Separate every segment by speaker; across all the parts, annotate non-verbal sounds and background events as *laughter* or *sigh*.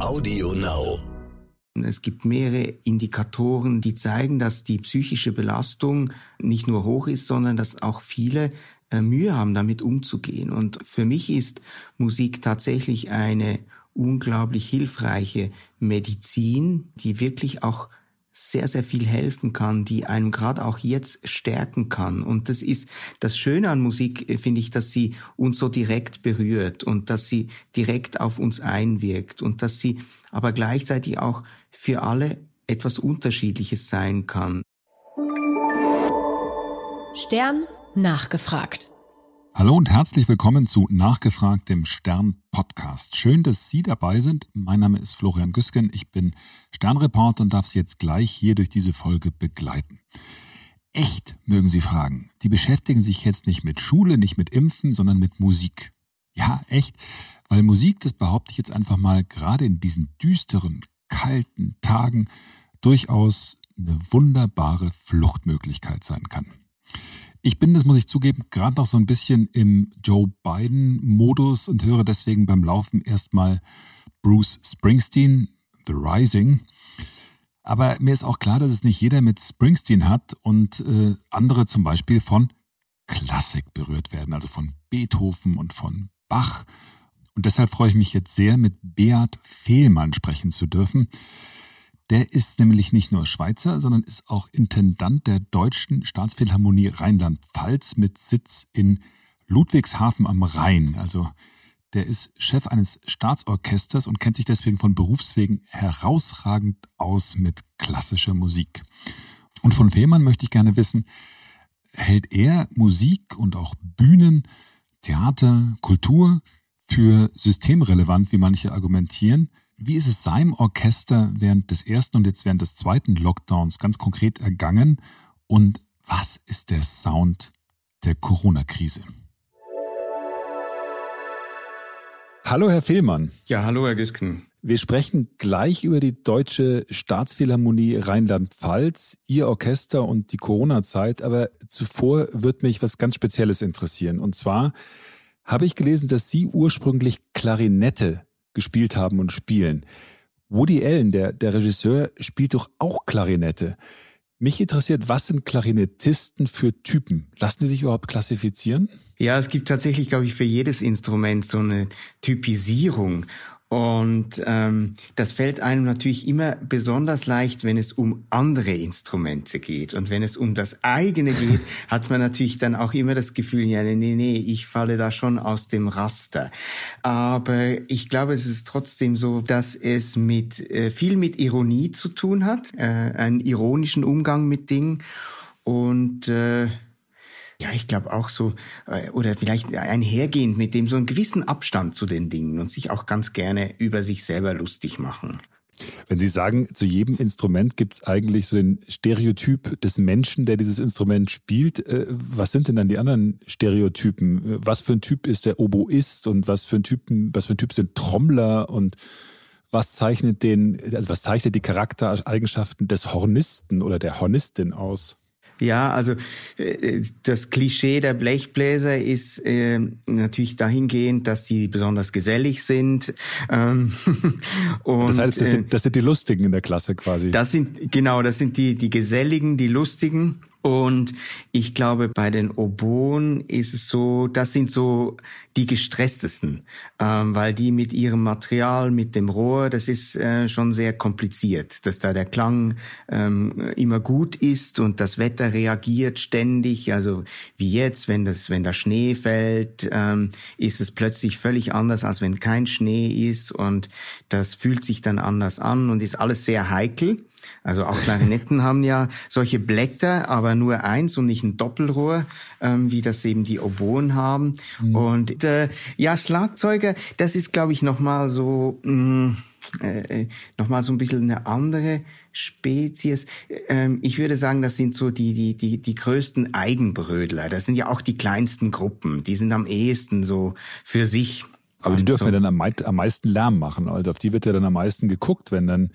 Speaker 1: Audio Now.
Speaker 2: Es gibt mehrere Indikatoren, die zeigen, dass die psychische Belastung nicht nur hoch ist, sondern dass auch viele äh, Mühe haben, damit umzugehen. Und für mich ist Musik tatsächlich eine unglaublich hilfreiche Medizin, die wirklich auch sehr, sehr viel helfen kann, die einem gerade auch jetzt stärken kann. Und das ist das Schöne an Musik, äh, finde ich, dass sie uns so direkt berührt und dass sie direkt auf uns einwirkt und dass sie aber gleichzeitig auch für alle etwas Unterschiedliches sein kann.
Speaker 3: Stern nachgefragt.
Speaker 4: Hallo und herzlich willkommen zu Nachgefragt dem Stern Podcast. Schön, dass Sie dabei sind. Mein Name ist Florian Güsken. Ich bin Sternreporter und darf Sie jetzt gleich hier durch diese Folge begleiten. Echt, mögen Sie fragen. Die beschäftigen sich jetzt nicht mit Schule, nicht mit Impfen, sondern mit Musik. Ja, echt. Weil Musik, das behaupte ich jetzt einfach mal, gerade in diesen düsteren, kalten Tagen durchaus eine wunderbare Fluchtmöglichkeit sein kann. Ich bin, das muss ich zugeben, gerade noch so ein bisschen im Joe Biden-Modus und höre deswegen beim Laufen erstmal Bruce Springsteen, The Rising. Aber mir ist auch klar, dass es nicht jeder mit Springsteen hat und äh, andere zum Beispiel von Klassik berührt werden, also von Beethoven und von Bach. Und deshalb freue ich mich jetzt sehr, mit Beat Fehlmann sprechen zu dürfen. Der ist nämlich nicht nur Schweizer, sondern ist auch Intendant der Deutschen Staatsphilharmonie Rheinland-Pfalz mit Sitz in Ludwigshafen am Rhein. Also der ist Chef eines Staatsorchesters und kennt sich deswegen von Berufswegen herausragend aus mit klassischer Musik. Und von Fehlmann möchte ich gerne wissen, hält er Musik und auch Bühnen, Theater, Kultur für systemrelevant, wie manche argumentieren? Wie ist es seinem Orchester während des ersten und jetzt während des zweiten Lockdowns ganz konkret ergangen? Und was ist der Sound der Corona-Krise? Hallo, Herr Fehlmann.
Speaker 2: Ja, hallo, Herr Güsken.
Speaker 4: Wir sprechen gleich über die Deutsche Staatsphilharmonie Rheinland-Pfalz, Ihr Orchester und die Corona-Zeit. Aber zuvor wird mich was ganz Spezielles interessieren. Und zwar habe ich gelesen, dass Sie ursprünglich Klarinette gespielt haben und spielen. Woody Allen, der, der Regisseur, spielt doch auch Klarinette. Mich interessiert, was sind Klarinettisten für Typen? Lassen die sich überhaupt klassifizieren?
Speaker 2: Ja, es gibt tatsächlich, glaube ich, für jedes Instrument so eine Typisierung. Und ähm, das fällt einem natürlich immer besonders leicht, wenn es um andere Instrumente geht. Und wenn es um das eigene geht, *laughs* hat man natürlich dann auch immer das Gefühl, ja, nee, nee, ich falle da schon aus dem Raster. Aber ich glaube, es ist trotzdem so, dass es mit äh, viel mit Ironie zu tun hat, äh, einen ironischen Umgang mit Dingen. Und äh, ja, ich glaube auch so, äh, oder vielleicht einhergehend mit dem so einen gewissen Abstand zu den Dingen und sich auch ganz gerne über sich selber lustig machen.
Speaker 4: Wenn Sie sagen, zu jedem Instrument gibt es eigentlich so den Stereotyp des Menschen, der dieses Instrument spielt, äh, was sind denn dann die anderen Stereotypen? Was für ein Typ ist der Oboist und was für ein Typen, was für ein Typ sind Trommler und was zeichnet den, also was zeichnet die Charaktereigenschaften des Hornisten oder der Hornistin aus?
Speaker 2: Ja, also äh, das Klischee der Blechbläser ist äh, natürlich dahingehend, dass sie besonders gesellig sind.
Speaker 4: Ähm, *laughs* und, das heißt, das sind, das sind die Lustigen in der Klasse quasi.
Speaker 2: Das sind genau, das sind die die Geselligen, die Lustigen. Und ich glaube, bei den Oboen ist es so, das sind so die gestresstesten, ähm, weil die mit ihrem Material, mit dem Rohr, das ist äh, schon sehr kompliziert, dass da der Klang ähm, immer gut ist und das Wetter reagiert ständig. Also wie jetzt, wenn das, wenn da Schnee fällt, ähm, ist es plötzlich völlig anders, als wenn kein Schnee ist und das fühlt sich dann anders an und ist alles sehr heikel. Also auch Klarinetten *laughs* haben ja solche Blätter, aber nur eins und nicht ein Doppelrohr, ähm, wie das eben die Oboen haben. Mhm. Und äh, ja, Schlagzeuger, das ist, glaube ich, nochmal so, mh, mm, äh, nochmal so ein bisschen eine andere Spezies. Ähm, ich würde sagen, das sind so die, die, die, die größten Eigenbrödler. Das sind ja auch die kleinsten Gruppen. Die sind am ehesten so für sich.
Speaker 4: Aber die dürfen so. ja dann am, am meisten Lärm machen. Also auf die wird ja dann am meisten geguckt, wenn dann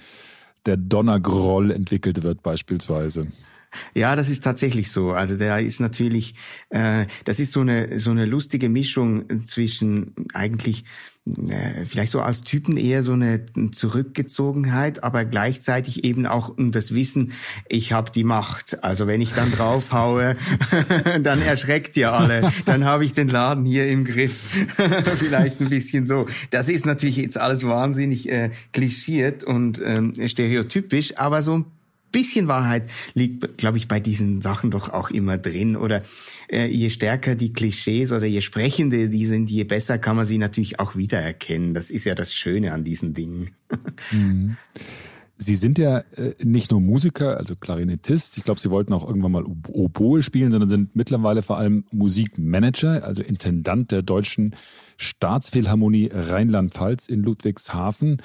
Speaker 4: der Donnergroll entwickelt wird beispielsweise.
Speaker 2: Ja, das ist tatsächlich so. Also der ist natürlich, äh, das ist so eine so eine lustige Mischung zwischen eigentlich vielleicht so als Typen eher so eine Zurückgezogenheit, aber gleichzeitig eben auch um das Wissen, ich habe die Macht. Also wenn ich dann draufhaue, *laughs* dann erschreckt ihr alle. Dann habe ich den Laden hier im Griff. *laughs* vielleicht ein bisschen so. Das ist natürlich jetzt alles wahnsinnig äh, klischiert und ähm, stereotypisch, aber so ein bisschen Wahrheit liegt, glaube ich, bei diesen Sachen doch auch immer drin. Oder äh, je stärker die Klischees oder je sprechende die sind, je besser kann man sie natürlich auch wiedererkennen. Das ist ja das Schöne an diesen Dingen.
Speaker 4: Mhm. Sie sind ja äh, nicht nur Musiker, also Klarinettist. Ich glaube, Sie wollten auch irgendwann mal Oboe spielen, sondern sind mittlerweile vor allem Musikmanager, also Intendant der Deutschen Staatsphilharmonie Rheinland-Pfalz in Ludwigshafen.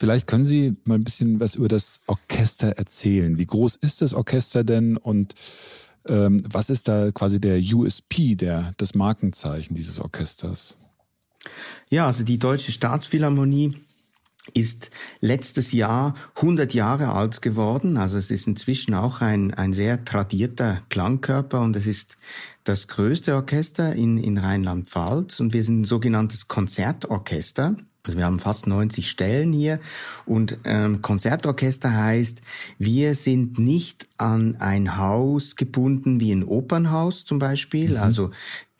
Speaker 4: Vielleicht können Sie mal ein bisschen was über das Orchester erzählen. Wie groß ist das Orchester denn und ähm, was ist da quasi der USP, der, das Markenzeichen dieses Orchesters?
Speaker 2: Ja, also die Deutsche Staatsphilharmonie ist letztes Jahr 100 Jahre alt geworden. Also es ist inzwischen auch ein, ein sehr tradierter Klangkörper und es ist das größte Orchester in, in Rheinland-Pfalz und wir sind ein sogenanntes Konzertorchester. Also wir haben fast 90 Stellen hier und ähm, Konzertorchester heißt, wir sind nicht an ein Haus gebunden wie ein Opernhaus zum Beispiel. Mhm. Also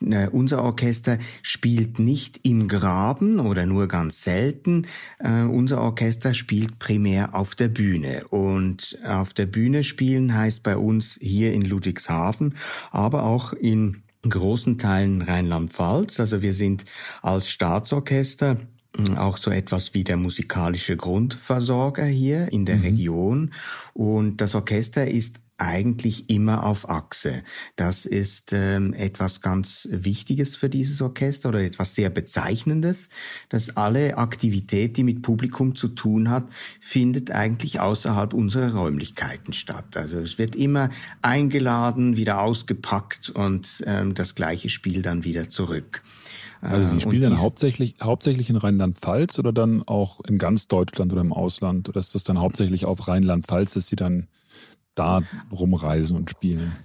Speaker 2: äh, unser Orchester spielt nicht im Graben oder nur ganz selten. Äh, unser Orchester spielt primär auf der Bühne. Und auf der Bühne spielen heißt bei uns hier in Ludwigshafen, aber auch in großen Teilen Rheinland-Pfalz. Also wir sind als Staatsorchester auch so etwas wie der musikalische Grundversorger hier in der mhm. Region. Und das Orchester ist eigentlich immer auf Achse. Das ist ähm, etwas ganz Wichtiges für dieses Orchester oder etwas sehr Bezeichnendes, dass alle Aktivität, die mit Publikum zu tun hat, findet eigentlich außerhalb unserer Räumlichkeiten statt. Also es wird immer eingeladen, wieder ausgepackt und ähm, das gleiche Spiel dann wieder zurück.
Speaker 4: Also Sie äh, spielen dann hauptsächlich, hauptsächlich in Rheinland-Pfalz oder dann auch in ganz Deutschland oder im Ausland? Oder ist das dann hauptsächlich auf Rheinland-Pfalz, dass Sie dann da rumreisen und spielen?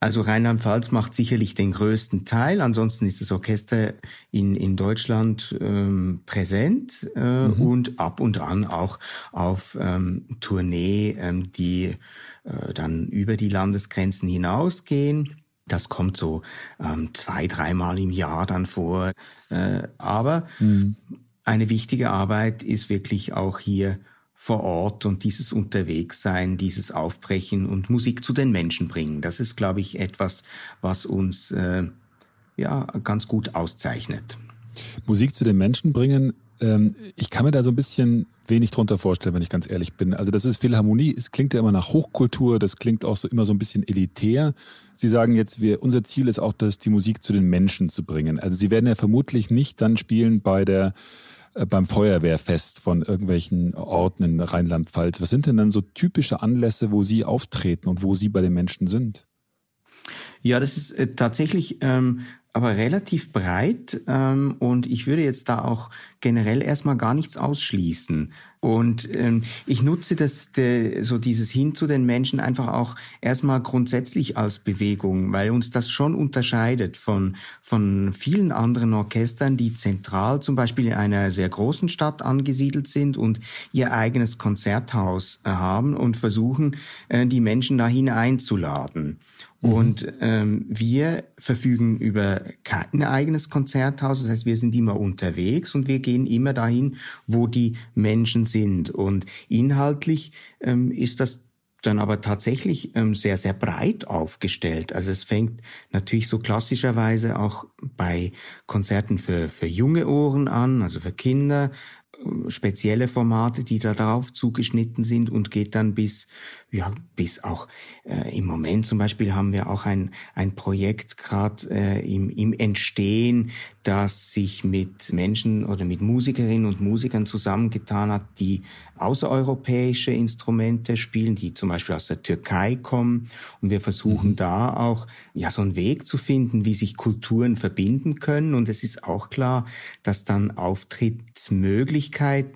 Speaker 2: Also Rheinland-Pfalz macht sicherlich den größten Teil. Ansonsten ist das Orchester in, in Deutschland ähm, präsent äh, mhm. und ab und an auch auf ähm, Tournee, ähm, die äh, dann über die Landesgrenzen hinausgehen. Das kommt so ähm, zwei, dreimal im Jahr dann vor. Äh, aber mhm. eine wichtige Arbeit ist wirklich auch hier vor Ort und dieses Unterwegssein, dieses Aufbrechen und Musik zu den Menschen bringen. Das ist, glaube ich, etwas, was uns äh, ja ganz gut auszeichnet.
Speaker 4: Musik zu den Menschen bringen ich kann mir da so ein bisschen wenig drunter vorstellen, wenn ich ganz ehrlich bin. Also das ist Philharmonie, es klingt ja immer nach Hochkultur, das klingt auch so immer so ein bisschen elitär. Sie sagen jetzt, wir, unser Ziel ist auch, das, die Musik zu den Menschen zu bringen. Also Sie werden ja vermutlich nicht dann spielen bei der äh, beim Feuerwehrfest von irgendwelchen Orten in Rheinland-Pfalz. Was sind denn dann so typische Anlässe, wo Sie auftreten und wo Sie bei den Menschen sind?
Speaker 2: Ja, das ist äh, tatsächlich ähm, aber relativ breit ähm, und ich würde jetzt da auch generell erstmal gar nichts ausschließen. Und ähm, ich nutze das, de, so dieses Hin zu den Menschen einfach auch erstmal grundsätzlich als Bewegung, weil uns das schon unterscheidet von, von vielen anderen Orchestern, die zentral zum Beispiel in einer sehr großen Stadt angesiedelt sind und ihr eigenes Konzerthaus äh, haben und versuchen, äh, die Menschen dahin einzuladen. Mhm. Und ähm, wir verfügen über kein eigenes Konzerthaus, das heißt, wir sind immer unterwegs und wir gehen immer dahin, wo die Menschen sind. Und inhaltlich ähm, ist das dann aber tatsächlich ähm, sehr, sehr breit aufgestellt. Also es fängt natürlich so klassischerweise auch bei Konzerten für, für junge Ohren an, also für Kinder, spezielle Formate, die da drauf zugeschnitten sind und geht dann bis, ja, bis auch äh, im Moment zum Beispiel haben wir auch ein, ein Projekt gerade äh, im, im Entstehen, das sich mit Menschen oder mit Musikerinnen und Musikern zusammengetan hat, die außereuropäische Instrumente spielen, die zum Beispiel aus der Türkei kommen. Und wir versuchen mhm. da auch ja so einen Weg zu finden, wie sich Kulturen verbinden können. Und es ist auch klar, dass dann Auftrittsmöglichkeiten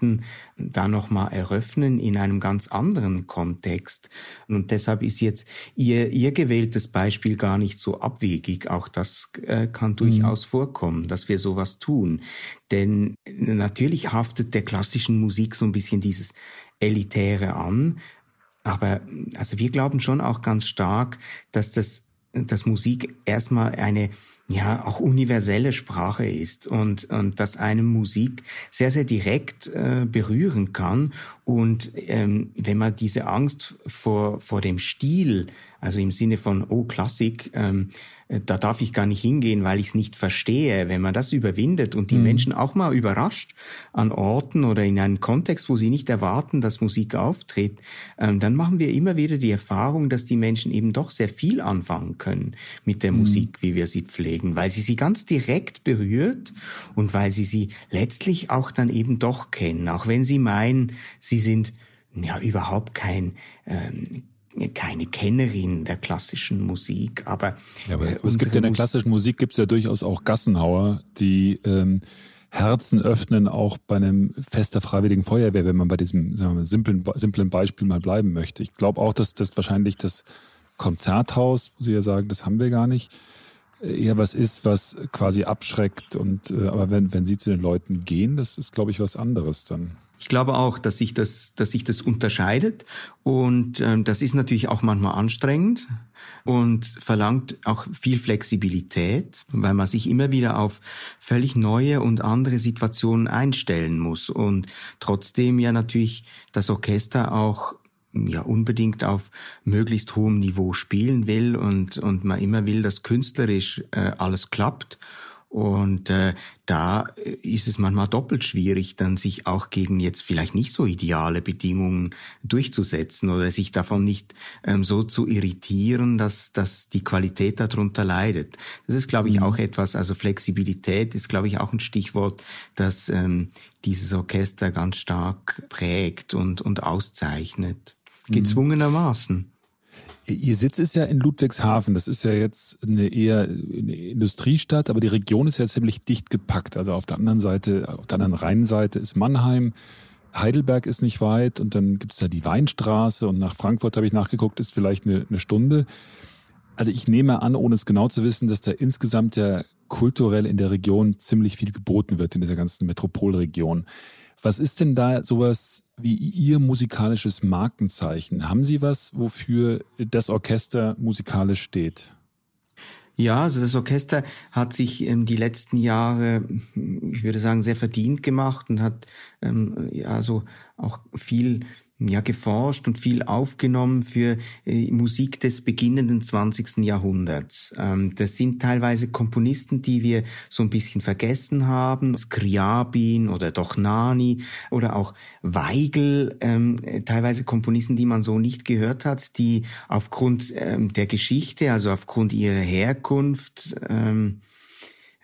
Speaker 2: Möglichkeiten da nochmal eröffnen in einem ganz anderen Kontext. Und deshalb ist jetzt ihr, ihr gewähltes Beispiel gar nicht so abwegig. Auch das äh, kann durchaus mhm. vorkommen, dass wir sowas tun. Denn natürlich haftet der klassischen Musik so ein bisschen dieses Elitäre an. Aber also wir glauben schon auch ganz stark, dass das dass Musik erstmal eine ja auch universelle Sprache ist und, und dass einem Musik sehr, sehr direkt äh, berühren kann. Und ähm, wenn man diese Angst vor, vor dem Stil, also im Sinne von, oh, Klassik, ähm, äh, da darf ich gar nicht hingehen, weil ich es nicht verstehe. Wenn man das überwindet und die mhm. Menschen auch mal überrascht an Orten oder in einem Kontext, wo sie nicht erwarten, dass Musik auftritt, ähm, dann machen wir immer wieder die Erfahrung, dass die Menschen eben doch sehr viel anfangen können mit der mhm. Musik, wie wir sie pflegen, weil sie sie ganz direkt berührt und weil sie sie letztlich auch dann eben doch kennen, auch wenn sie meinen, sie sind ja überhaupt kein ähm, keine Kennerin der klassischen Musik, aber,
Speaker 4: ja, aber äh, es gibt ja in der klassischen Musik gibt es ja durchaus auch Gassenhauer, die ähm, Herzen öffnen, auch bei einem Fest der Freiwilligen Feuerwehr, wenn man bei diesem sagen wir, simplen, simplen Beispiel mal bleiben möchte. Ich glaube auch, dass das wahrscheinlich das Konzerthaus, wo Sie ja sagen, das haben wir gar nicht, eher was ist, was quasi abschreckt. Und äh, aber wenn, wenn Sie zu den Leuten gehen, das ist, glaube ich, was anderes dann.
Speaker 2: Ich glaube auch, dass sich das, dass sich das unterscheidet und ähm, das ist natürlich auch manchmal anstrengend und verlangt auch viel Flexibilität, weil man sich immer wieder auf völlig neue und andere Situationen einstellen muss und trotzdem ja natürlich das Orchester auch ja unbedingt auf möglichst hohem Niveau spielen will und und man immer will, dass künstlerisch äh, alles klappt und äh, da ist es manchmal doppelt schwierig, dann sich auch gegen jetzt vielleicht nicht so ideale Bedingungen durchzusetzen oder sich davon nicht ähm, so zu irritieren, dass, dass die Qualität darunter leidet. Das ist, glaube ich, mhm. auch etwas, also Flexibilität ist, glaube ich, auch ein Stichwort, das ähm, dieses Orchester ganz stark prägt und, und auszeichnet. Mhm. Gezwungenermaßen.
Speaker 4: Ihr Sitz ist ja in Ludwigshafen. Das ist ja jetzt eine eher eine Industriestadt, aber die Region ist ja ziemlich dicht gepackt. Also auf der anderen Seite, auf der anderen Rheinseite ist Mannheim. Heidelberg ist nicht weit und dann gibt es da die Weinstraße und nach Frankfurt habe ich nachgeguckt, ist vielleicht eine, eine Stunde. Also ich nehme an, ohne es genau zu wissen, dass da insgesamt ja kulturell in der Region ziemlich viel geboten wird in dieser ganzen Metropolregion. Was ist denn da sowas wie Ihr musikalisches Markenzeichen? Haben Sie was, wofür das Orchester musikalisch steht?
Speaker 2: Ja, also das Orchester hat sich ähm, die letzten Jahre, ich würde sagen, sehr verdient gemacht und hat ähm, ja so auch viel ja, geforscht und viel aufgenommen für äh, Musik des beginnenden 20. Jahrhunderts. Ähm, das sind teilweise Komponisten, die wir so ein bisschen vergessen haben, Skriabin oder Dochnani oder auch Weigel, ähm, teilweise Komponisten, die man so nicht gehört hat, die aufgrund ähm, der Geschichte, also aufgrund ihrer Herkunft, ähm,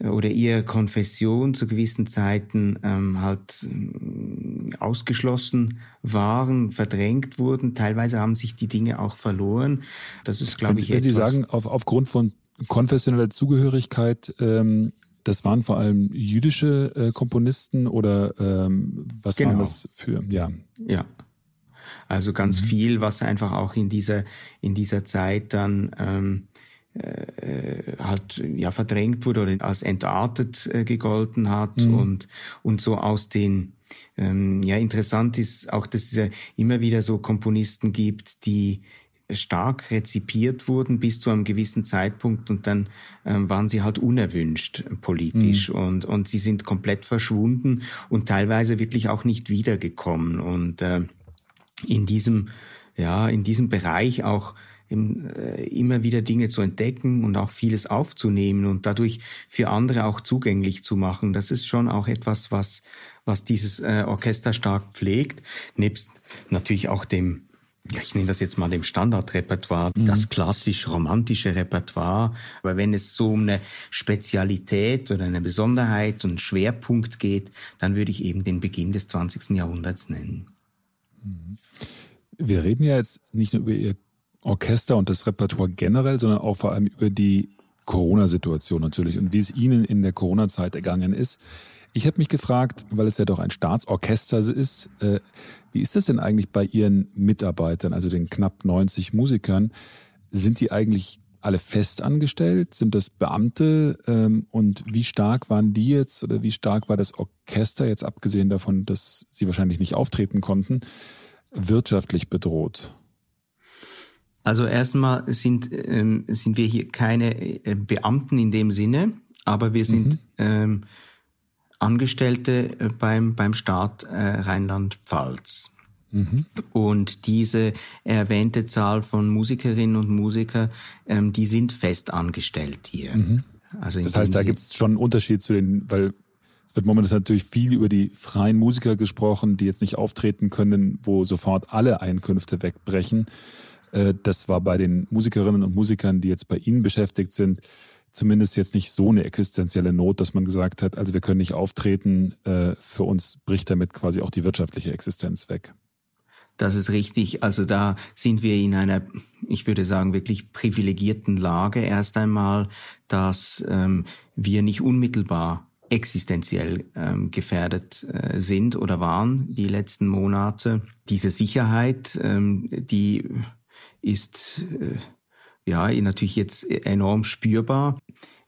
Speaker 2: oder ihre Konfession zu gewissen Zeiten ähm, halt äh, ausgeschlossen waren, verdrängt wurden. Teilweise haben sich die Dinge auch verloren. Das ist, glaube ich,
Speaker 4: wenn Sie sagen, auf, aufgrund von konfessioneller Zugehörigkeit, ähm, das waren vor allem jüdische äh, Komponisten oder ähm, was genau. waren das für?
Speaker 2: Ja. Ja. Also ganz mhm. viel, was einfach auch in dieser in dieser Zeit dann ähm, äh, halt ja verdrängt wurde oder als entartet äh, gegolten hat mhm. und und so aus den ähm, ja interessant ist auch, dass es ja immer wieder so Komponisten gibt, die stark rezipiert wurden bis zu einem gewissen Zeitpunkt und dann ähm, waren sie halt unerwünscht politisch mhm. und und sie sind komplett verschwunden und teilweise wirklich auch nicht wiedergekommen und äh, in diesem ja in diesem Bereich auch äh, immer wieder Dinge zu entdecken und auch vieles aufzunehmen und dadurch für andere auch zugänglich zu machen. Das ist schon auch etwas, was, was dieses äh, Orchester stark pflegt, nebst natürlich auch dem ja, ich nenne das jetzt mal dem Standardrepertoire, mhm. das klassisch-romantische Repertoire. Aber wenn es so um eine Spezialität oder eine Besonderheit und einen Schwerpunkt geht, dann würde ich eben den Beginn des 20. Jahrhunderts nennen.
Speaker 4: Mhm. Wir reden ja jetzt nicht nur über Ihr Orchester und das Repertoire generell, sondern auch vor allem über die Corona-Situation natürlich und wie es Ihnen in der Corona-Zeit ergangen ist. Ich habe mich gefragt, weil es ja doch ein Staatsorchester ist, äh, wie ist das denn eigentlich bei Ihren Mitarbeitern, also den knapp 90 Musikern? Sind die eigentlich alle fest angestellt? Sind das Beamte? Ähm, und wie stark waren die jetzt oder wie stark war das Orchester, jetzt abgesehen davon, dass sie wahrscheinlich nicht auftreten konnten, wirtschaftlich bedroht?
Speaker 2: Also erstmal sind, ähm, sind wir hier keine äh, Beamten in dem Sinne, aber wir sind mhm. ähm, Angestellte äh, beim, beim Staat äh, Rheinland-Pfalz. Mhm. Und diese erwähnte Zahl von Musikerinnen und Musikern, ähm, die sind fest angestellt hier.
Speaker 4: Mhm. Also das heißt, da gibt es schon einen Unterschied zu den, weil es wird momentan natürlich viel über die freien Musiker gesprochen, die jetzt nicht auftreten können, wo sofort alle Einkünfte wegbrechen. Äh, das war bei den Musikerinnen und Musikern, die jetzt bei Ihnen beschäftigt sind, zumindest jetzt nicht so eine existenzielle Not, dass man gesagt hat, also wir können nicht auftreten, äh, für uns bricht damit quasi auch die wirtschaftliche Existenz weg.
Speaker 2: Das ist richtig. Also da sind wir in einer, ich würde sagen, wirklich privilegierten Lage erst einmal, dass ähm, wir nicht unmittelbar existenziell ähm, gefährdet äh, sind oder waren die letzten Monate. Diese Sicherheit, ähm, die ist äh, ja natürlich jetzt enorm spürbar.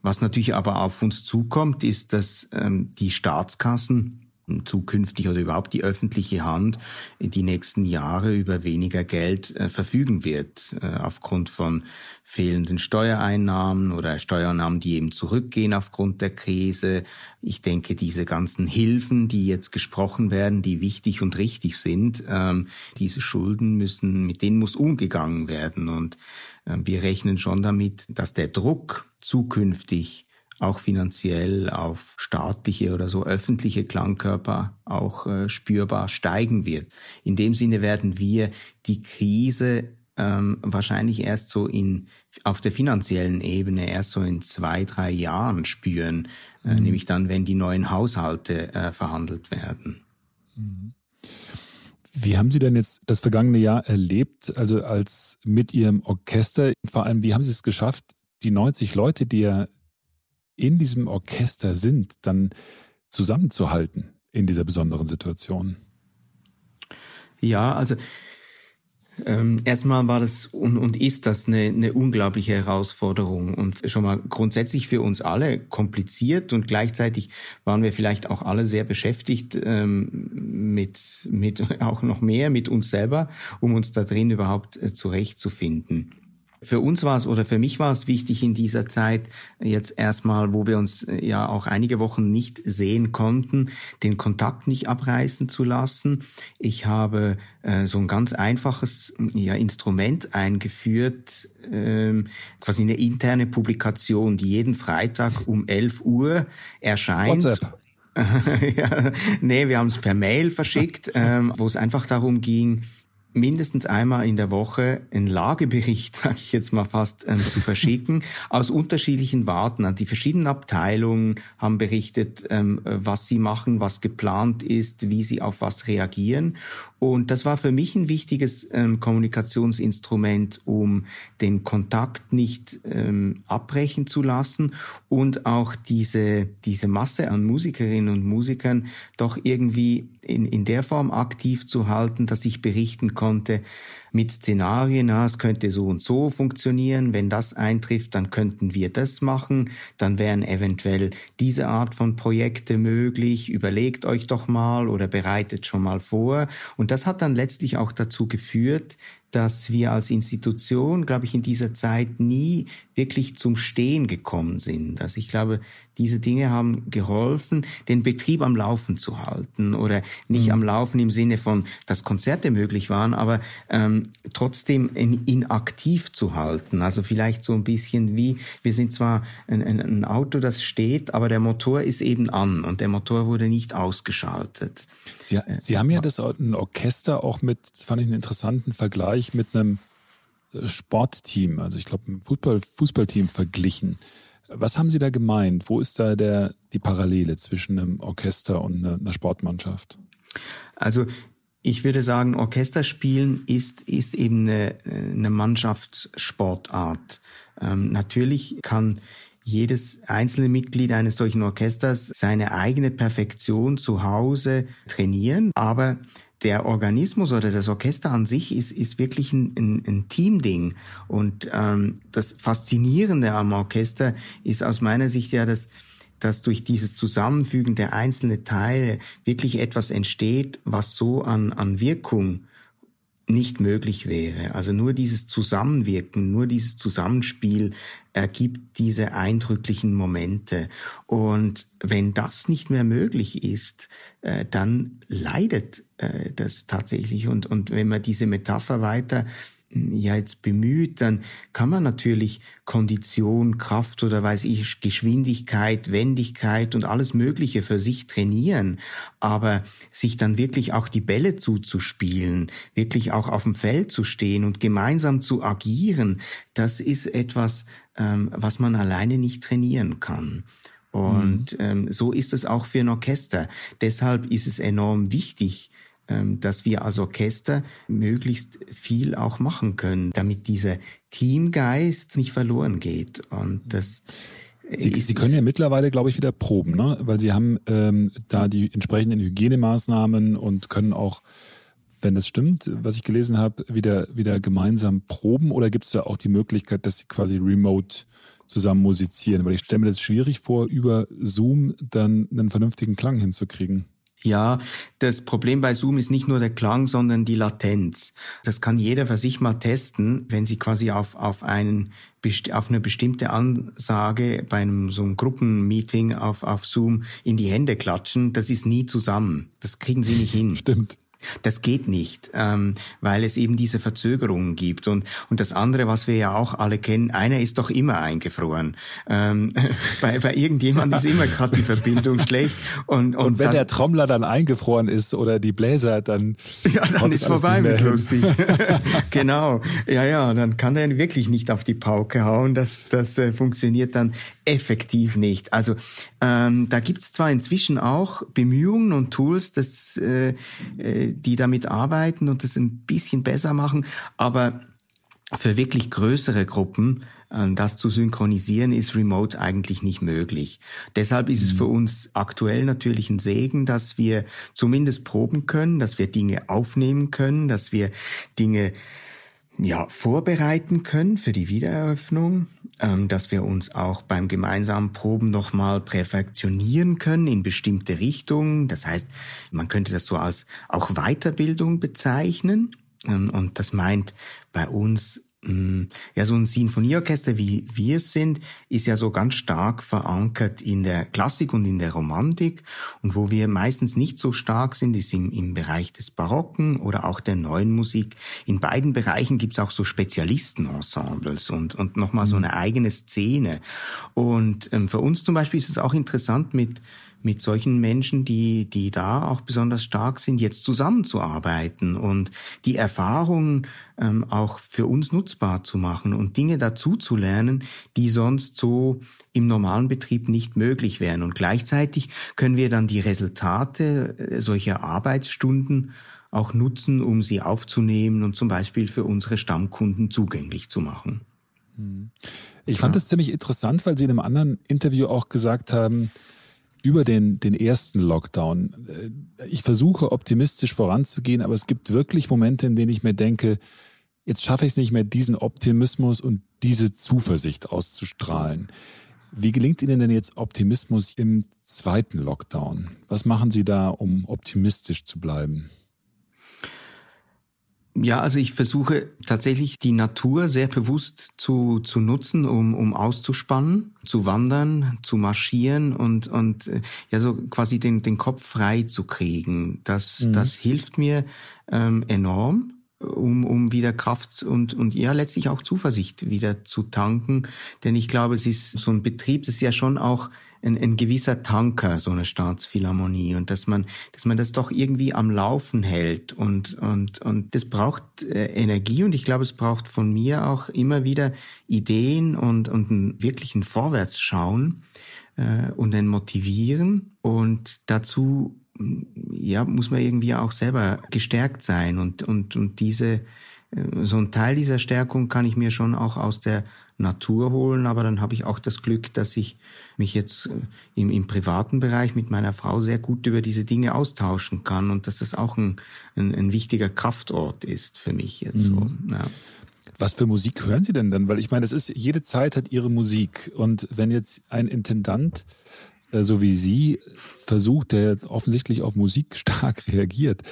Speaker 2: Was natürlich aber auf uns zukommt, ist, dass ähm, die Staatskassen zukünftig oder überhaupt die öffentliche Hand die nächsten Jahre über weniger Geld äh, verfügen wird, äh, aufgrund von fehlenden Steuereinnahmen oder Steuereinnahmen, die eben zurückgehen aufgrund der Krise. Ich denke, diese ganzen Hilfen, die jetzt gesprochen werden, die wichtig und richtig sind, ähm, diese Schulden müssen, mit denen muss umgegangen werden. Und äh, wir rechnen schon damit, dass der Druck zukünftig auch finanziell auf staatliche oder so öffentliche Klangkörper auch äh, spürbar steigen wird. In dem Sinne werden wir die Krise ähm, wahrscheinlich erst so in auf der finanziellen Ebene erst so in zwei drei Jahren spüren, äh, mhm. nämlich dann, wenn die neuen Haushalte äh, verhandelt werden.
Speaker 4: Mhm. Wie haben Sie denn jetzt das vergangene Jahr erlebt, also als mit Ihrem Orchester? Vor allem, wie haben Sie es geschafft, die 90 Leute, die ja in diesem Orchester sind, dann zusammenzuhalten in dieser besonderen Situation?
Speaker 2: Ja, also ähm, erstmal war das und, und ist das eine, eine unglaubliche Herausforderung und schon mal grundsätzlich für uns alle kompliziert und gleichzeitig waren wir vielleicht auch alle sehr beschäftigt ähm, mit, mit *laughs* auch noch mehr mit uns selber, um uns da drin überhaupt äh, zurechtzufinden. Für uns war es oder für mich war es wichtig in dieser Zeit jetzt erstmal, wo wir uns äh, ja auch einige Wochen nicht sehen konnten, den Kontakt nicht abreißen zu lassen. Ich habe äh, so ein ganz einfaches ja, Instrument eingeführt, ähm, quasi eine interne Publikation, die jeden Freitag um 11 Uhr erscheint. WhatsApp. *laughs* ja, nee, wir haben es per Mail verschickt, ähm, wo es einfach darum ging, mindestens einmal in der Woche einen Lagebericht, *laughs* sage ich jetzt mal fast, ähm, zu verschicken, *laughs* aus unterschiedlichen Warten. Die verschiedenen Abteilungen haben berichtet, ähm, was sie machen, was geplant ist, wie sie auf was reagieren. Und das war für mich ein wichtiges ähm, Kommunikationsinstrument, um den Kontakt nicht ähm, abbrechen zu lassen und auch diese, diese Masse an Musikerinnen und Musikern doch irgendwie in, in der Form aktiv zu halten, dass ich berichten konnte, mit Szenarien, ja, es könnte so und so funktionieren, wenn das eintrifft, dann könnten wir das machen, dann wären eventuell diese Art von Projekte möglich, überlegt euch doch mal oder bereitet schon mal vor. Und das hat dann letztlich auch dazu geführt, dass wir als Institution, glaube ich, in dieser Zeit nie wirklich zum Stehen gekommen sind. Also ich glaube, diese Dinge haben geholfen, den Betrieb am Laufen zu halten oder nicht mhm. am Laufen im Sinne von, dass Konzerte möglich waren, aber ähm, trotzdem in, ihn aktiv zu halten. Also vielleicht so ein bisschen wie, wir sind zwar ein, ein, Auto, das steht, aber der Motor ist eben an und der Motor wurde nicht ausgeschaltet.
Speaker 4: Sie, Sie haben ja das ein Orchester auch mit, fand ich einen interessanten Vergleich mit einem äh, Sportteam, also ich glaube ein Fußball, Fußballteam verglichen. Was haben Sie da gemeint? Wo ist da der, die Parallele zwischen einem Orchester und einer Sportmannschaft?
Speaker 2: Also ich würde sagen, Orchesterspielen ist, ist eben eine, eine Mannschaftssportart. Ähm, natürlich kann jedes einzelne Mitglied eines solchen Orchesters seine eigene Perfektion zu Hause trainieren, aber der Organismus oder das Orchester an sich ist, ist wirklich ein, ein, ein Teamding. Und ähm, das Faszinierende am Orchester ist aus meiner Sicht ja, dass, dass durch dieses Zusammenfügen der einzelnen Teile wirklich etwas entsteht, was so an, an Wirkung nicht möglich wäre. Also nur dieses Zusammenwirken, nur dieses Zusammenspiel ergibt diese eindrücklichen Momente. Und wenn das nicht mehr möglich ist, äh, dann leidet äh, das tatsächlich. Und, und wenn man diese Metapher weiter ja jetzt bemüht, dann kann man natürlich Kondition, Kraft oder weiß ich, Geschwindigkeit, Wendigkeit und alles Mögliche für sich trainieren. Aber sich dann wirklich auch die Bälle zuzuspielen, wirklich auch auf dem Feld zu stehen und gemeinsam zu agieren, das ist etwas, ähm, was man alleine nicht trainieren kann. Und mhm. ähm, so ist es auch für ein Orchester. Deshalb ist es enorm wichtig, dass wir als Orchester möglichst viel auch machen können, damit dieser Teamgeist nicht verloren geht. Und das
Speaker 4: Sie, Sie können ja mittlerweile, glaube ich, wieder proben, ne? weil Sie haben ähm, da die entsprechenden Hygienemaßnahmen und können auch, wenn das stimmt, was ich gelesen habe, wieder, wieder gemeinsam proben oder gibt es da auch die Möglichkeit, dass Sie quasi remote zusammen musizieren? Weil ich stelle mir das schwierig vor, über Zoom dann einen vernünftigen Klang hinzukriegen.
Speaker 2: Ja, das Problem bei Zoom ist nicht nur der Klang, sondern die Latenz. Das kann jeder für sich mal testen, wenn Sie quasi auf, auf einen, auf eine bestimmte Ansage bei einem so einem Gruppenmeeting auf, auf Zoom in die Hände klatschen. Das ist nie zusammen. Das kriegen Sie nicht hin. *laughs*
Speaker 4: Stimmt.
Speaker 2: Das geht nicht, ähm, weil es eben diese Verzögerungen gibt. Und, und das andere, was wir ja auch alle kennen, einer ist doch immer eingefroren. Ähm, *laughs* bei, bei irgendjemand ist immer gerade die Verbindung *laughs* schlecht.
Speaker 4: Und, und, und wenn das, der Trommler dann eingefroren ist oder die Bläser, dann... *laughs*
Speaker 2: Ja, dann ist vorbei mit lustig. genau. Ja, ja, dann kann er wirklich nicht auf die Pauke hauen. Das, das äh, funktioniert dann effektiv nicht. Also ähm, da gibt's zwar inzwischen auch Bemühungen und Tools, das... Äh, äh die damit arbeiten und das ein bisschen besser machen. Aber für wirklich größere Gruppen äh, das zu synchronisieren, ist remote eigentlich nicht möglich. Deshalb ist es mhm. für uns aktuell natürlich ein Segen, dass wir zumindest proben können, dass wir Dinge aufnehmen können, dass wir Dinge ja, vorbereiten können für die Wiedereröffnung, ähm, dass wir uns auch beim gemeinsamen Proben nochmal perfektionieren können in bestimmte Richtungen. Das heißt, man könnte das so als auch Weiterbildung bezeichnen. Ähm, und das meint bei uns ja, so ein Sinfonieorchester wie wir es sind, ist ja so ganz stark verankert in der Klassik und in der Romantik. Und wo wir meistens nicht so stark sind, ist im, im Bereich des Barocken oder auch der neuen Musik. In beiden Bereichen gibt's auch so Spezialistenensembles und, und nochmal so mhm. eine eigene Szene. Und ähm, für uns zum Beispiel ist es auch interessant mit mit solchen Menschen, die, die da auch besonders stark sind, jetzt zusammenzuarbeiten und die Erfahrungen ähm, auch für uns nutzbar zu machen und Dinge dazu zu lernen, die sonst so im normalen Betrieb nicht möglich wären. Und gleichzeitig können wir dann die Resultate äh, solcher Arbeitsstunden auch nutzen, um sie aufzunehmen und zum Beispiel für unsere Stammkunden zugänglich zu machen.
Speaker 4: Ich fand es ja. ziemlich interessant, weil Sie in einem anderen Interview auch gesagt haben, über den, den ersten Lockdown. Äh, ich versuche optimistisch voranzugehen, aber es gibt wirklich Momente, in denen ich mir denke, jetzt schaffe ich es nicht mehr, diesen Optimismus und diese Zuversicht auszustrahlen. Wie gelingt Ihnen denn jetzt Optimismus im zweiten Lockdown? Was machen Sie da, um optimistisch zu bleiben?
Speaker 2: Ja, also ich versuche tatsächlich die Natur sehr bewusst zu, zu nutzen, um, um auszuspannen, zu wandern, zu marschieren und, und äh, ja so quasi den, den Kopf frei zu kriegen. Das, mhm. das hilft mir ähm, enorm um, um wieder Kraft und, und ja letztlich auch Zuversicht wieder zu tanken. Denn ich glaube, es ist so ein Betrieb, das ist ja schon auch ein, ein gewisser Tanker, so eine Staatsphilharmonie. Und dass man, dass man das doch irgendwie am Laufen hält. Und, und, und das braucht äh, Energie. Und ich glaube, es braucht von mir auch immer wieder Ideen und, und einen wirklichen Vorwärtsschauen äh, und ein Motivieren. Und dazu ja, muss man irgendwie auch selber gestärkt sein und, und, und diese, äh, so ein Teil dieser Stärkung kann ich mir schon auch aus der Natur holen. Aber dann habe ich auch das Glück, dass ich mich jetzt äh, im, im privaten Bereich mit meiner Frau sehr gut über diese Dinge austauschen kann und dass das auch ein, ein, ein wichtiger Kraftort ist für mich jetzt mhm. so. Ja.
Speaker 4: Was für Musik hören Sie denn dann? Weil ich meine, es ist, jede Zeit hat ihre Musik. Und wenn jetzt ein Intendant, so wie Sie, versucht, der offensichtlich auf Musik *laughs* stark reagiert,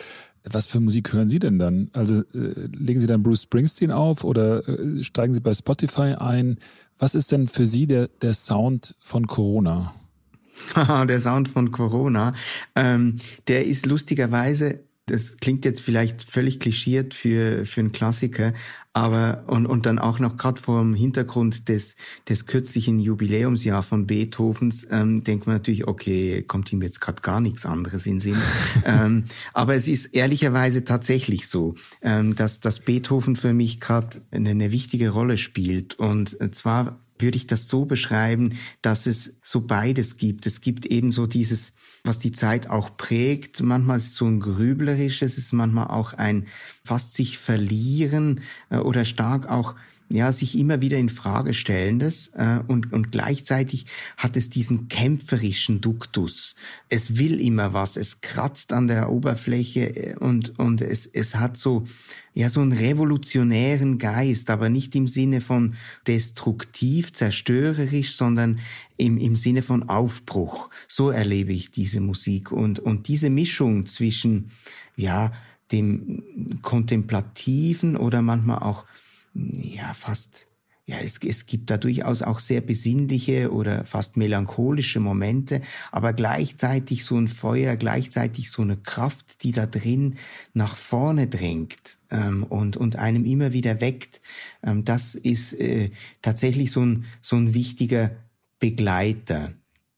Speaker 4: was für Musik hören Sie denn dann? Also äh, legen Sie dann Bruce Springsteen auf oder äh, steigen Sie bei Spotify ein? Was ist denn für Sie der, der Sound von Corona? *laughs*
Speaker 2: der Sound von Corona, ähm, der ist lustigerweise das klingt jetzt vielleicht völlig klischiert für, für einen Klassiker, aber und, und dann auch noch gerade vor dem Hintergrund des, des kürzlichen Jubiläumsjahr von Beethovens ähm, denkt man natürlich, okay, kommt ihm jetzt gerade gar nichts anderes in Sinn. *laughs* ähm, aber es ist ehrlicherweise tatsächlich so, ähm, dass, dass Beethoven für mich gerade eine, eine wichtige Rolle spielt. Und zwar würde ich das so beschreiben, dass es so beides gibt. Es gibt eben so dieses, was die Zeit auch prägt. Manchmal ist es so ein grüblerisches, es ist manchmal auch ein fast sich verlieren äh, oder stark auch ja, sich immer wieder in Frage stellendes äh, und, und gleichzeitig hat es diesen kämpferischen Duktus. Es will immer was, es kratzt an der Oberfläche äh, und, und es, es hat so, ja, so einen revolutionären Geist, aber nicht im Sinne von destruktiv, zerstörerisch, sondern im, im Sinne von Aufbruch. So erlebe ich diese Musik und, und diese Mischung zwischen, ja, dem kontemplativen oder manchmal auch ja, fast, ja, es, es gibt da durchaus auch sehr besinnliche oder fast melancholische Momente, aber gleichzeitig so ein Feuer, gleichzeitig so eine Kraft, die da drin nach vorne drängt ähm, und, und einem immer wieder weckt. Ähm, das ist äh, tatsächlich so ein, so ein wichtiger Begleiter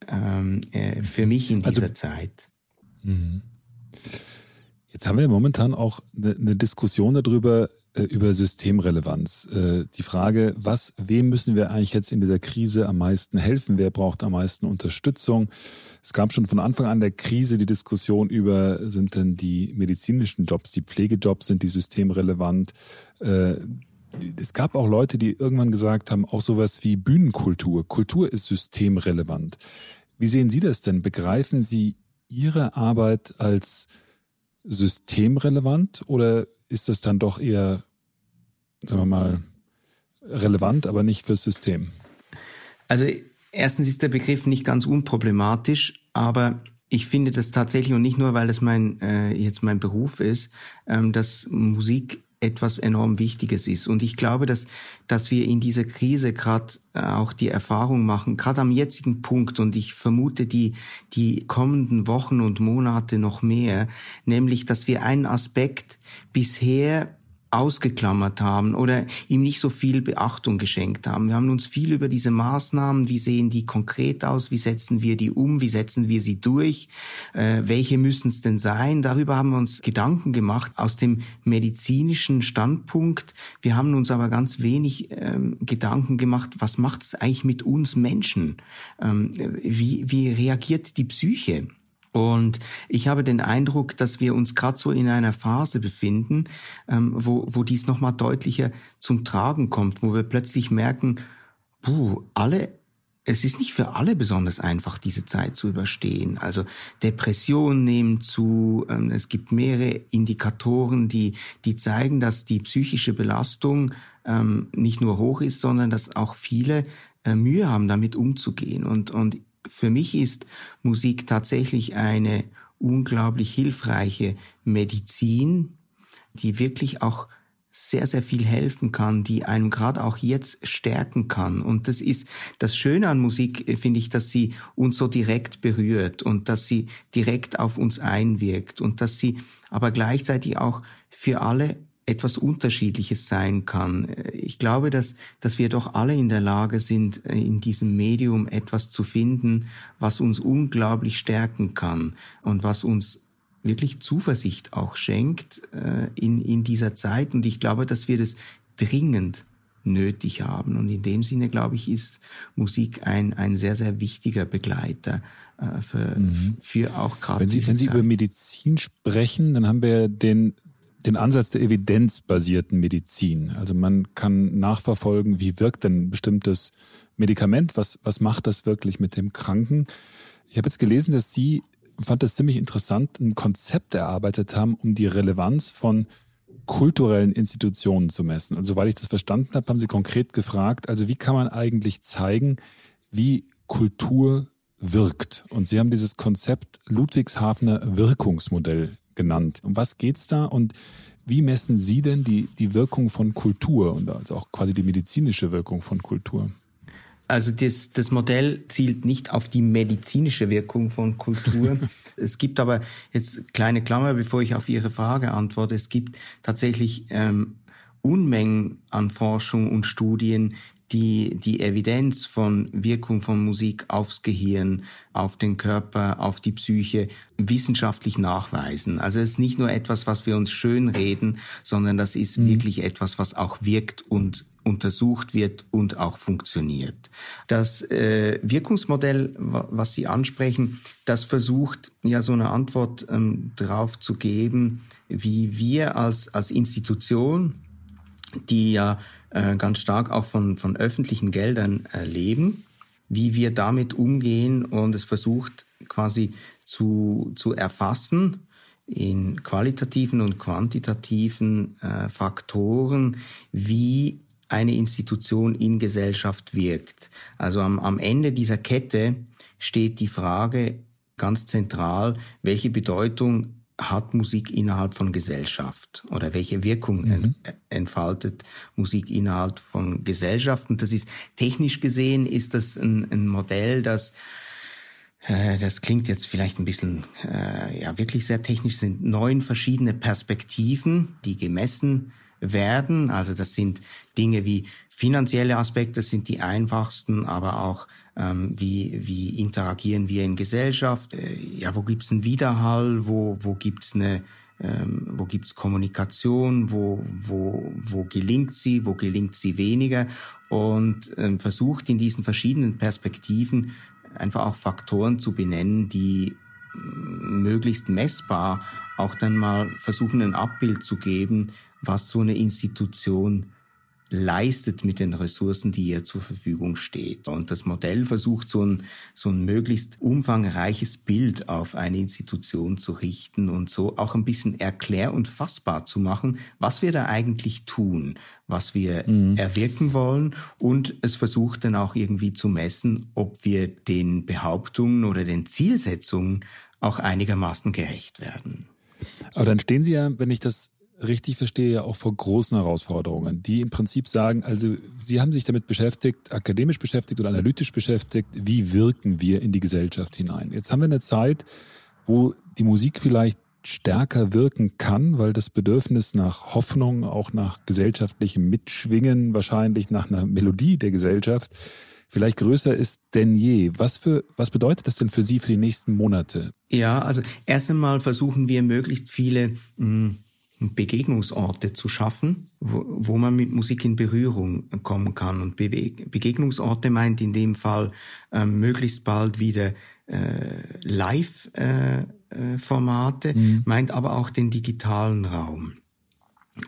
Speaker 2: ähm, äh, für mich in dieser also, Zeit.
Speaker 4: Mhm. Jetzt haben wir momentan auch eine, eine Diskussion darüber, über Systemrelevanz. Äh, die Frage, was, wem müssen wir eigentlich jetzt in dieser Krise am meisten helfen? Wer braucht am meisten Unterstützung? Es gab schon von Anfang an der Krise die Diskussion über, sind denn die medizinischen Jobs, die Pflegejobs, sind die systemrelevant? Äh, es gab auch Leute, die irgendwann gesagt haben, auch sowas wie Bühnenkultur. Kultur ist systemrelevant. Wie sehen Sie das denn? Begreifen Sie Ihre Arbeit als systemrelevant oder ist das dann doch eher, sagen wir mal, relevant, aber nicht fürs System?
Speaker 2: Also erstens ist der Begriff nicht ganz unproblematisch, aber ich finde das tatsächlich und nicht nur, weil es mein äh, jetzt mein Beruf ist, ähm, dass Musik etwas enorm Wichtiges ist. Und ich glaube, dass, dass wir in dieser Krise gerade äh, auch die Erfahrung machen, gerade am jetzigen Punkt, und ich vermute die, die kommenden Wochen und Monate noch mehr, nämlich, dass wir einen Aspekt bisher ausgeklammert haben oder ihm nicht so viel Beachtung geschenkt haben. Wir haben uns viel über diese Maßnahmen, wie sehen die konkret aus, wie setzen wir die um, wie setzen wir sie durch, äh, welche müssen es denn sein, darüber haben wir uns Gedanken gemacht aus dem medizinischen Standpunkt. Wir haben uns aber ganz wenig ähm, Gedanken gemacht, was macht es eigentlich mit uns Menschen, ähm, wie, wie reagiert die Psyche. Und ich habe den Eindruck, dass wir uns gerade so in einer Phase befinden, ähm, wo, wo dies nochmal deutlicher zum Tragen kommt, wo wir plötzlich merken, puh, alle, es ist nicht für alle besonders einfach, diese Zeit zu überstehen. Also Depressionen nehmen zu, ähm, es gibt mehrere Indikatoren, die, die zeigen, dass die psychische Belastung ähm, nicht nur hoch ist, sondern dass auch viele äh, Mühe haben, damit umzugehen. Und, und für mich ist Musik tatsächlich eine unglaublich hilfreiche Medizin, die wirklich auch sehr, sehr viel helfen kann, die einem gerade auch jetzt stärken kann. Und das ist das Schöne an Musik, äh, finde ich, dass sie uns so direkt berührt und dass sie direkt auf uns einwirkt und dass sie aber gleichzeitig auch für alle etwas Unterschiedliches sein kann. Ich glaube, dass, dass wir doch alle in der Lage sind, in diesem Medium etwas zu finden, was uns unglaublich stärken kann und was uns wirklich Zuversicht auch schenkt äh, in, in dieser Zeit. Und ich glaube, dass wir das dringend nötig haben. Und in dem Sinne, glaube ich, ist Musik ein, ein sehr, sehr wichtiger Begleiter äh, für, mhm. für auch gerade.
Speaker 4: Wenn Sie, wenn Sie über Medizin sprechen, dann haben wir den den Ansatz der evidenzbasierten Medizin. Also man kann nachverfolgen, wie wirkt denn ein bestimmtes Medikament, was, was macht das wirklich mit dem Kranken. Ich habe jetzt gelesen, dass Sie, fand das ziemlich interessant, ein Konzept erarbeitet haben, um die Relevanz von kulturellen Institutionen zu messen. Also, weil ich das verstanden habe, haben Sie konkret gefragt, also wie kann man eigentlich zeigen, wie Kultur wirkt? Und Sie haben dieses Konzept Ludwigshafener Wirkungsmodell genannt. Um was geht es da und wie messen Sie denn die, die Wirkung von Kultur und also auch quasi die medizinische Wirkung von Kultur?
Speaker 2: Also das, das Modell zielt nicht auf die medizinische Wirkung von Kultur. *laughs* es gibt aber jetzt kleine Klammer, bevor ich auf Ihre Frage antworte. Es gibt tatsächlich ähm, Unmengen an Forschung und Studien, die die Evidenz von Wirkung von Musik aufs Gehirn, auf den Körper, auf die Psyche wissenschaftlich nachweisen. Also es ist nicht nur etwas, was wir uns schön reden, sondern das ist mhm. wirklich etwas, was auch wirkt und untersucht wird und auch funktioniert. Das äh, Wirkungsmodell, was Sie ansprechen, das versucht ja so eine Antwort ähm, drauf zu geben, wie wir als, als Institution, die ja äh, ganz stark auch von, von öffentlichen Geldern äh, leben, wie wir damit umgehen und es versucht quasi zu, zu erfassen in qualitativen und quantitativen äh, Faktoren, wie eine Institution in Gesellschaft wirkt. Also am, am Ende dieser Kette steht die Frage ganz zentral, welche Bedeutung hat Musik innerhalb von Gesellschaft oder welche Wirkung mhm. entfaltet Musik innerhalb von Gesellschaft? Und das ist technisch gesehen ist das ein, ein Modell, das äh, das klingt jetzt vielleicht ein bisschen äh, ja wirklich sehr technisch. Sind neun verschiedene Perspektiven, die gemessen werden. Also das sind Dinge wie finanzielle Aspekte, das sind die einfachsten, aber auch ähm, wie, wie interagieren wir in Gesellschaft, äh, ja, wo gibt's einen Widerhall, wo, wo gibt's eine ähm, wo gibt's Kommunikation, wo, wo, wo gelingt sie, wo gelingt sie weniger? Und ähm, versucht in diesen verschiedenen Perspektiven einfach auch Faktoren zu benennen, die möglichst messbar auch dann mal versuchen, ein Abbild zu geben, was so eine Institution leistet mit den Ressourcen, die ihr zur Verfügung steht. Und das Modell versucht so ein, so ein möglichst umfangreiches Bild auf eine Institution zu richten und so auch ein bisschen erklär- und fassbar zu machen, was wir da eigentlich tun, was wir mhm. erwirken wollen. Und es versucht dann auch irgendwie zu messen, ob wir den Behauptungen oder den Zielsetzungen auch einigermaßen gerecht werden.
Speaker 4: Aber dann stehen Sie ja, wenn ich das richtig verstehe, ja auch vor großen Herausforderungen, die im Prinzip sagen, also Sie haben sich damit beschäftigt, akademisch beschäftigt oder analytisch beschäftigt, wie wirken wir in die Gesellschaft hinein. Jetzt haben wir eine Zeit, wo die Musik vielleicht stärker wirken kann, weil das Bedürfnis nach Hoffnung, auch nach gesellschaftlichem Mitschwingen, wahrscheinlich nach einer Melodie der Gesellschaft, vielleicht größer ist denn je. Was für, was bedeutet das denn für Sie für die nächsten Monate?
Speaker 2: Ja, also erst einmal versuchen wir möglichst viele mh, hm, Begegnungsorte zu schaffen, wo, wo man mit Musik in Berührung kommen kann. Und Begegnungsorte meint in dem Fall äh, möglichst bald wieder äh, Live-Formate, äh, mhm. meint aber auch den digitalen Raum.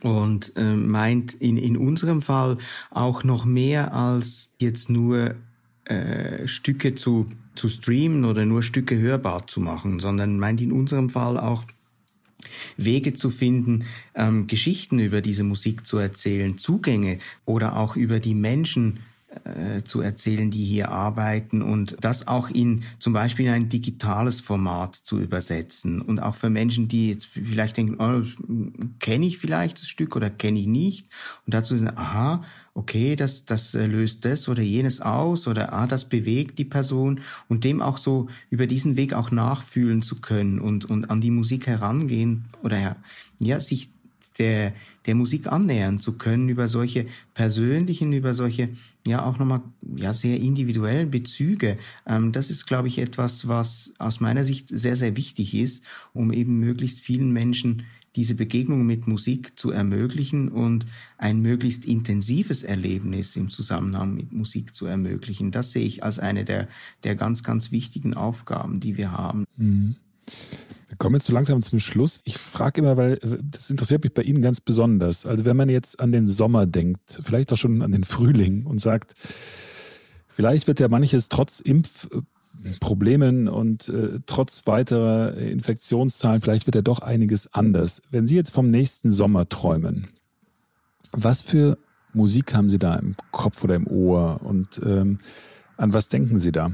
Speaker 2: Und äh, meint in, in unserem Fall auch noch mehr als jetzt nur äh, Stücke zu, zu streamen oder nur Stücke hörbar zu machen, sondern meint in unserem Fall auch Wege zu finden, ähm, Geschichten über diese Musik zu erzählen, Zugänge oder auch über die Menschen äh, zu erzählen, die hier arbeiten und das auch in zum Beispiel ein digitales Format zu übersetzen und auch für Menschen, die jetzt vielleicht denken, oh, kenne ich vielleicht das Stück oder kenne ich nicht und dazu sagen, aha, okay, das, das äh, löst das oder jenes aus oder ah, das bewegt die Person und dem auch so über diesen Weg auch nachfühlen zu können und, und an die Musik herangehen oder ja, sich der, der Musik annähern zu können über solche persönlichen, über solche, ja, auch nochmal, ja, sehr individuellen Bezüge. Ähm, das ist, glaube ich, etwas, was aus meiner Sicht sehr, sehr wichtig ist, um eben möglichst vielen Menschen diese Begegnung mit Musik zu ermöglichen und ein möglichst intensives Erlebnis im Zusammenhang mit Musik zu ermöglichen. Das sehe ich als eine der, der ganz, ganz wichtigen Aufgaben, die wir haben.
Speaker 4: Mhm. Wir kommen jetzt so langsam zum Schluss. Ich frage immer, weil äh, das interessiert mich bei Ihnen ganz besonders. Also wenn man jetzt an den Sommer denkt, vielleicht auch schon an den Frühling und sagt, vielleicht wird ja manches trotz Impfproblemen und äh, trotz weiterer Infektionszahlen, vielleicht wird ja doch einiges anders. Wenn Sie jetzt vom nächsten Sommer träumen, was für Musik haben Sie da im Kopf oder im Ohr und ähm, an was denken Sie da?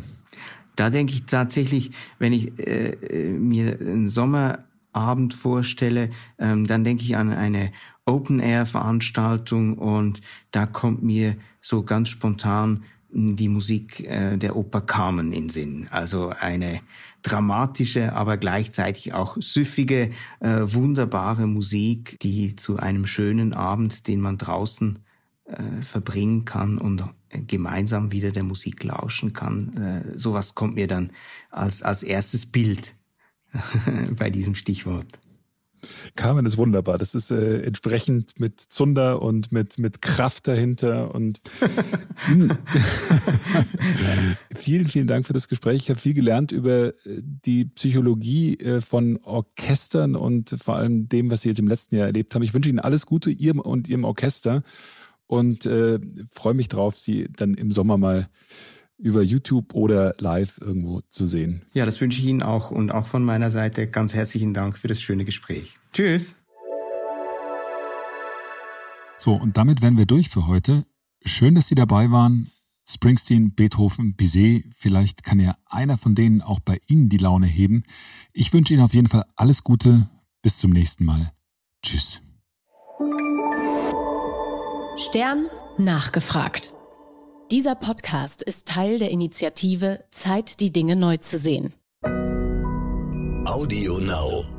Speaker 2: Da denke ich tatsächlich, wenn ich äh, äh, mir einen Sommerabend vorstelle, ähm, dann denke ich an eine Open-Air-Veranstaltung und da kommt mir so ganz spontan hm, die Musik äh, der Oper Carmen in Sinn. Also eine dramatische, aber gleichzeitig auch süffige, äh, wunderbare Musik, die zu einem schönen Abend, den man draußen äh, verbringen kann und gemeinsam wieder der Musik lauschen kann. Äh, sowas kommt mir dann als, als erstes Bild *laughs* bei diesem Stichwort.
Speaker 4: Carmen ist wunderbar. Das ist äh, entsprechend mit Zunder und mit, mit Kraft dahinter. Und *laughs* *laughs* vielen, vielen Dank für das Gespräch. Ich habe viel gelernt über äh, die Psychologie äh, von Orchestern und vor allem dem, was Sie jetzt im letzten Jahr erlebt haben. Ich wünsche Ihnen alles Gute, Ihrem und Ihrem Orchester und äh, freue mich drauf, Sie dann im Sommer mal über YouTube oder live irgendwo zu sehen.
Speaker 2: Ja, das wünsche ich Ihnen auch und auch von meiner Seite ganz herzlichen Dank für das schöne Gespräch. Tschüss.
Speaker 4: So, und damit wären wir durch für heute. Schön, dass Sie dabei waren. Springsteen, Beethoven, Bizet, vielleicht kann ja einer von denen auch bei Ihnen die Laune heben. Ich wünsche Ihnen auf jeden Fall alles Gute. Bis zum nächsten Mal. Tschüss.
Speaker 3: Stern nachgefragt. Dieser Podcast ist Teil der Initiative Zeit, die Dinge neu zu sehen.
Speaker 1: Audio Now.